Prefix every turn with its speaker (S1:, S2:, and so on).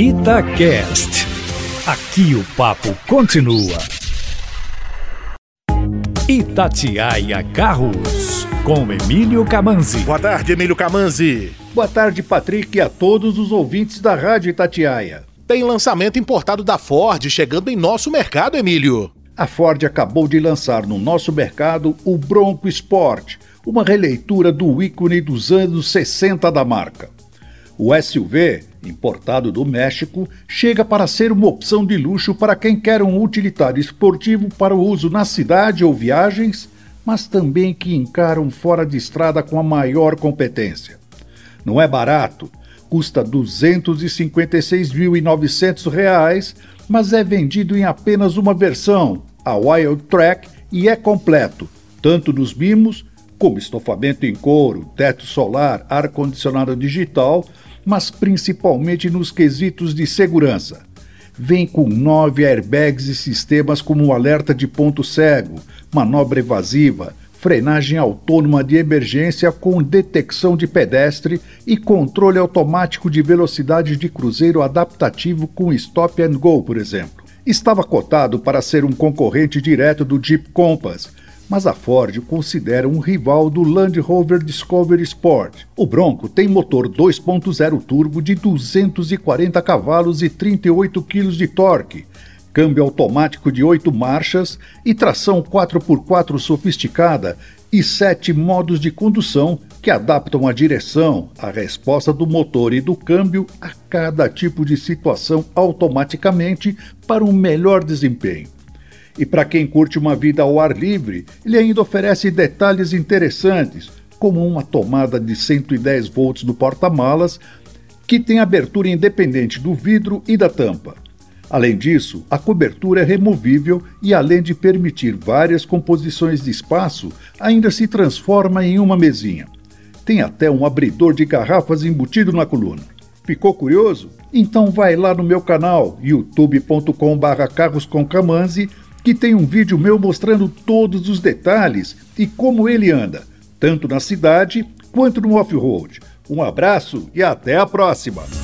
S1: Itacast. Aqui o papo continua. Itatiaia Carros, com Emílio Camanzi.
S2: Boa tarde, Emílio Camanzi.
S3: Boa tarde, Patrick, e a todos os ouvintes da Rádio Itatiaia.
S2: Tem lançamento importado da Ford chegando em nosso mercado, Emílio.
S3: A Ford acabou de lançar no nosso mercado o Bronco Sport, uma releitura do ícone dos anos 60 da marca. O SUV, importado do México, chega para ser uma opção de luxo para quem quer um utilitário esportivo para o uso na cidade ou viagens, mas também que encaram fora de estrada com a maior competência. Não é barato, custa R$ 256.900, mas é vendido em apenas uma versão, a Wild Track, e é completo, tanto nos mimos como estofamento em couro, teto solar, ar-condicionado digital, mas principalmente nos quesitos de segurança. Vem com nove airbags e sistemas como alerta de ponto cego, manobra evasiva, frenagem autônoma de emergência com detecção de pedestre e controle automático de velocidade de cruzeiro adaptativo com stop and go, por exemplo. Estava cotado para ser um concorrente direto do Jeep Compass, mas a Ford considera um rival do Land Rover Discovery Sport. O Bronco tem motor 2.0 turbo de 240 cavalos e 38 kg de torque, câmbio automático de 8 marchas e tração 4x4 sofisticada e sete modos de condução que adaptam a direção, a resposta do motor e do câmbio a cada tipo de situação automaticamente para um melhor desempenho. E para quem curte uma vida ao ar livre, ele ainda oferece detalhes interessantes, como uma tomada de 110 volts no porta-malas, que tem abertura independente do vidro e da tampa. Além disso, a cobertura é removível e, além de permitir várias composições de espaço, ainda se transforma em uma mesinha. Tem até um abridor de garrafas embutido na coluna. Ficou curioso? Então vai lá no meu canal youtube.com/carroscomcamanzi que tem um vídeo meu mostrando todos os detalhes e como ele anda, tanto na cidade quanto no off-road. Um abraço e até a próxima!